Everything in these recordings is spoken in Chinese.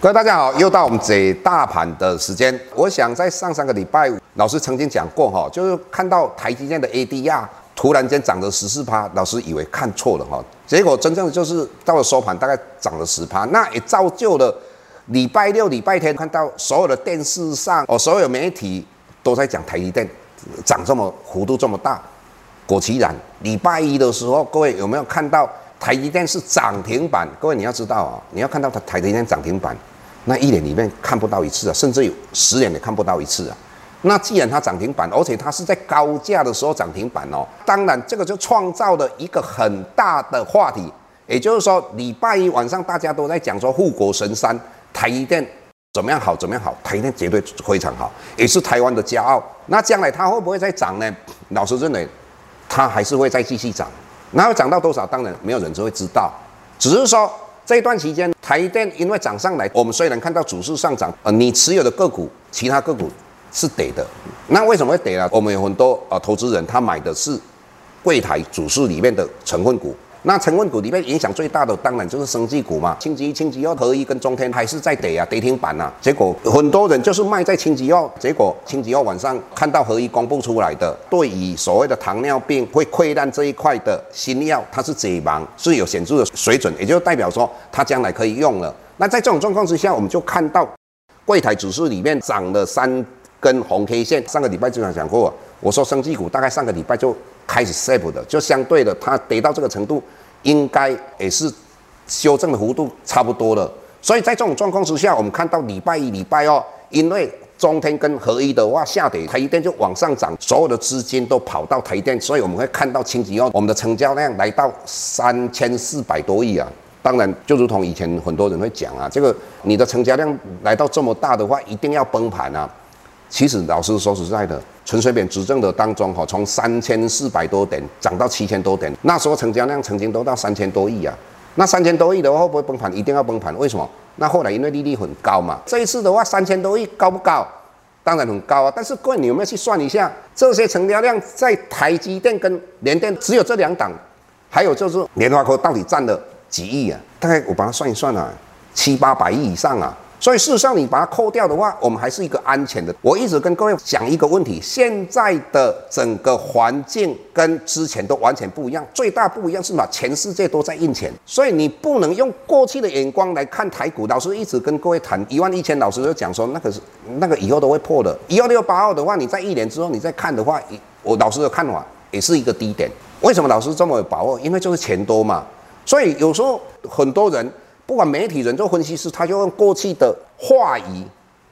各位大家好，又到我们解大盘的时间。我想在上上个礼拜，老师曾经讲过哈，就是看到台积电的 ADR 突然间涨了十四趴，老师以为看错了哈，结果真正的就是到了收盘大概涨了十趴，那也造就了礼拜六、礼拜天看到所有的电视上哦，所有媒体都在讲台积电涨这么幅度这么大。果其然，礼拜一的时候，各位有没有看到？台积电是涨停板，各位你要知道啊，你要看到它台积电涨停板，那一年里面看不到一次啊，甚至有十年也看不到一次啊。那既然它涨停板，而且它是在高价的时候涨停板哦，当然这个就创造了一个很大的话题，也就是说礼拜一晚上大家都在讲说护国神山台积电怎么样好怎么样好，台积电绝对非常好，也是台湾的骄傲。那将来它会不会再涨呢？老师认为它还是会再继续涨。然后涨到多少？当然没有人就会知道，只是说这一段期间台电因为涨上来，我们虽然看到指数上涨，呃，你持有的个股，其他个股是跌的，那为什么会跌呢？我们有很多呃投资人他买的是柜台指数里面的成分股。那成分股里面影响最大的，当然就是生技股嘛。清吉、清吉药、合一跟中天还是在跌啊，跌停板、啊。结果很多人就是卖在清吉药，结果清吉药晚上看到合一公布出来的，对于所谓的糖尿病会溃烂这一块的新药，它是解盲，是有显著的水准，也就代表说它将来可以用了。那在这种状况之下，我们就看到柜台指数里面涨了三根红 K 线。上个礼拜就讲过，我说生技股大概上个礼拜就。开始 save 的，就相对的，它跌到这个程度，应该也是修正的幅度差不多了。所以在这种状况之下，我们看到礼拜一、礼拜二，因为中天跟合一的话下跌，台积电就往上涨，所有的资金都跑到台积电，所以我们会看到清吉后，我们的成交量来到三千四百多亿啊。当然，就如同以前很多人会讲啊，这个你的成交量来到这么大的话，一定要崩盘啊。其实老师说实在的，陈水扁执政的当中，哈，从三千四百多点涨到七千多点，那时候成交量曾经都到三千多亿啊。那三千多亿的话会不会崩盘？一定要崩盘。为什么？那后来因为利率很高嘛。这一次的话，三千多亿高不高？当然很高啊。但是各位，你有没有去算一下，这些成交量在台积电跟联电只有这两档，还有就是联发科到底占了几亿啊？大概我把它算一算啊，七八百亿以上啊。所以事实上，你把它扣掉的话，我们还是一个安全的。我一直跟各位讲一个问题：现在的整个环境跟之前都完全不一样。最大不一样是什么？全世界都在印钱，所以你不能用过去的眼光来看台股。老师一直跟各位谈一万一千，老师就讲说，那个是那个以后都会破的。一二六八二的话，你在一年之后你再看的话，我老师的看法也是一个低点。为什么老师这么有把握？因为就是钱多嘛。所以有时候很多人。不管媒体人做分析师，他就用过去的话语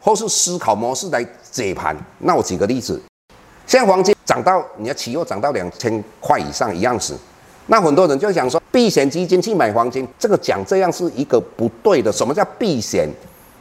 或是思考模式来解盘。那我举个例子，现在黄金涨到你的期货涨到两千块以上一样子，那很多人就想说避险基金去买黄金，这个讲这样是一个不对的。什么叫避险？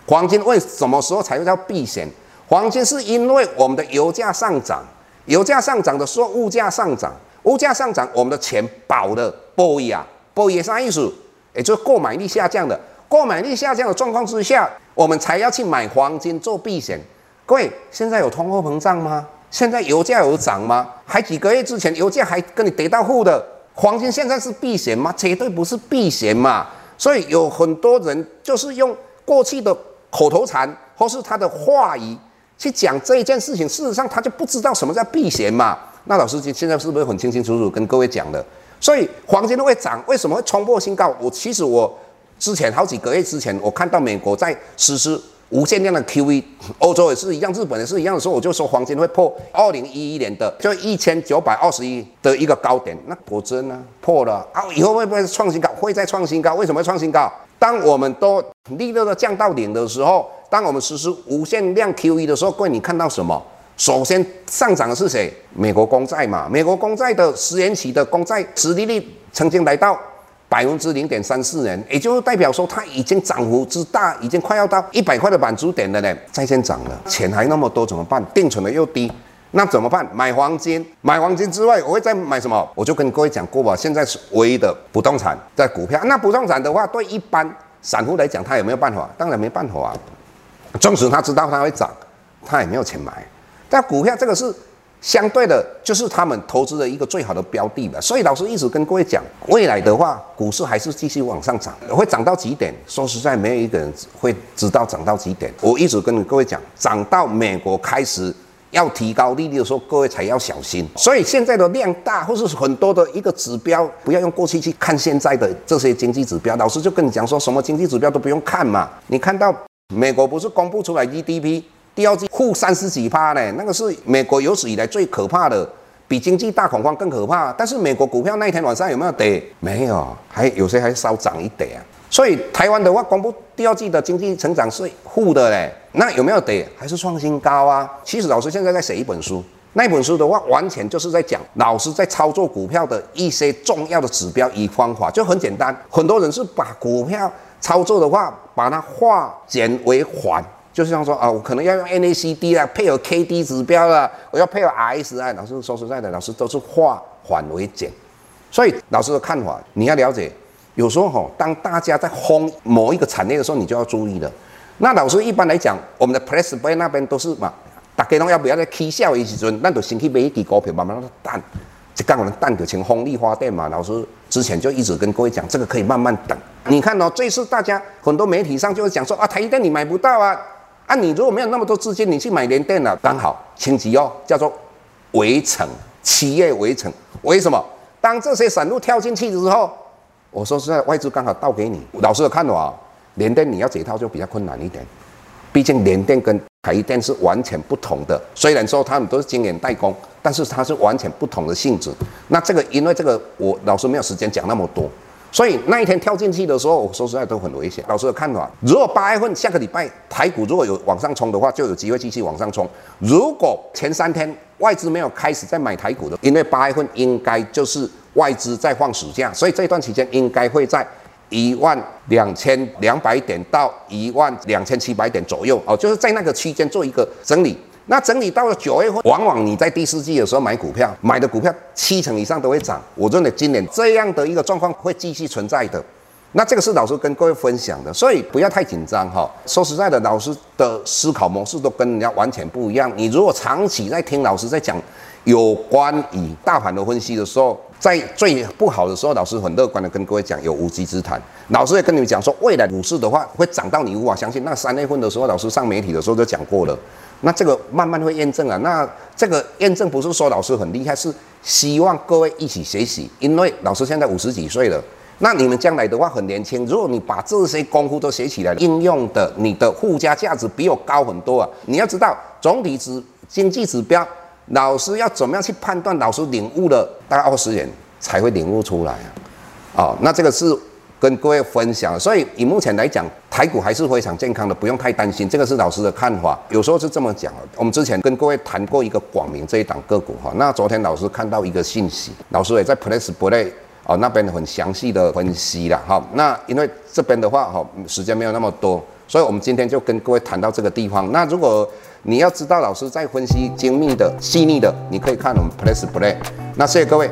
黄金为什么时候才叫避险？黄金是因为我们的油价上涨，油价上涨的时候物价上涨，物价上涨我们的钱保的保呀，保也是啥意思？也就是购买力下降的，购买力下降的状况之下，我们才要去买黄金做避险。各位，现在有通货膨胀吗？现在油价有涨吗？还几个月之前油价还跟你跌到负的，黄金现在是避险吗？绝对不是避险嘛。所以有很多人就是用过去的口头禅或是他的话语去讲这一件事情，事实上他就不知道什么叫避险嘛。那老师现在是不是很清清楚楚跟各位讲的？所以黄金都会涨，为什么会冲破新高？我其实我之前好几个月之前，我看到美国在实施无限量的 QE，欧洲也是一样，日本也是一样的时候，我就说黄金会破二零一一年的就一千九百二十一的一个高点。那果真呢破了啊！以后会不会创新高？会再创新高？为什么会创新高？当我们都利率都降到零的时候，当我们实施无限量 QE 的时候，各位你看到什么？首先上涨的是谁？美国公债嘛，美国公债的十年期的公债殖利率曾经来到百分之零点三四年，也就是代表说它已经涨幅之大，已经快要到一百块的满足点了呢。债券涨了，钱还那么多怎么办？定存的又低，那怎么办？买黄金，买黄金之外，我会再买什么？我就跟各位讲过吧，现在是唯一的不动产在股票。那不动产的话，对一般散户来讲，他有没有办法？当然没办法啊。纵使他知道它会涨，他也没有钱买。但股票这个是相对的，就是他们投资的一个最好的标的了。所以老师一直跟各位讲，未来的话，股市还是继续往上涨，会涨到几点？说实在，没有一个人会知道涨到几点。我一直跟各位讲，涨到美国开始要提高利率的时候，各位才要小心。所以现在的量大，或是很多的一个指标，不要用过去去看现在的这些经济指标。老师就跟你讲说，什么经济指标都不用看嘛。你看到美国不是公布出来 GDP？第二季负三十几趴呢，那个是美国有史以来最可怕的，比经济大恐慌更可怕。但是美国股票那一天晚上有没有跌？没有，还有些还稍涨一点啊。所以台湾的话，公布第二季的经济成长是负的嘞，那有没有跌？还是创新高啊？其实老师现在在写一本书，那本书的话，完全就是在讲老师在操作股票的一些重要的指标与方法，就很简单。很多人是把股票操作的话，把它化简为繁。就是像说啊，我可能要用 N A C D 啊，配合 KD 指标啊，我要配合 RSI。老师说实在的，老师都是化繁为简。所以老师的看法，你要了解。有时候哈，当大家在轰某一个产业的时候，你就要注意了。那老师一般来讲，我们的 Press Play 那边都是嘛，大家都要不要在 K 线的时候，那就先去买一支股票，慢慢的等，就刚我们等就成风力发电嘛。老师之前就一直跟各位讲，这个可以慢慢等。你看哦，这次大家很多媒体上就是讲说啊，台积电你买不到啊。啊，你如果没有那么多资金，你去买联电了，刚好轻级哦，叫做围城，企业围城。为什么？当这些散户跳进去之后，我说实在，外资刚好倒给你。老师的看法，联电你要解套就比较困难一点，毕竟联电跟台电是完全不同的。虽然说他们都是晶圆代工，但是它是完全不同的性质。那这个，因为这个我老师没有时间讲那么多。所以那一天跳进去的时候，我说实在都很危险。老师的看法，如果八月份下个礼拜台股如果有往上冲的话，就有机会继续往上冲。如果前三天外资没有开始在买台股的，因为八月份应该就是外资在放暑假，所以这段期间应该会在一万两千两百点到一万两千七百点左右哦，就是在那个区间做一个整理。那整理到了九月份，往往你在第四季的时候买股票，买的股票七成以上都会涨。我认为今年这样的一个状况会继续存在的。那这个是老师跟各位分享的，所以不要太紧张哈。说实在的，老师的思考模式都跟人家完全不一样。你如果长期在听老师在讲有关于大盘的分析的时候，在最不好的时候，老师很乐观的跟各位讲有无稽之谈。老师也跟你们讲说，未来股市的话会涨到你无法相信。那三月份的时候，老师上媒体的时候就讲过了。那这个慢慢会验证啊。那这个验证不是说老师很厉害，是希望各位一起学习。因为老师现在五十几岁了，那你们将来的话很年轻。如果你把这些功夫都学起来，应用的你的附加价值比我高很多啊。你要知道总体指经济指标，老师要怎么样去判断？老师领悟了大概二十年才会领悟出来啊。哦，那这个是。跟各位分享，所以以目前来讲，台股还是非常健康的，不用太担心。这个是老师的看法，有时候是这么讲。我们之前跟各位谈过一个广明这一档个股哈，那昨天老师看到一个信息，老师也在 Press Play 哦那边很详细的分析了哈。那因为这边的话哈，时间没有那么多，所以我们今天就跟各位谈到这个地方。那如果你要知道老师在分析精密的、细腻的，你可以看我们 Press Play。那谢谢各位。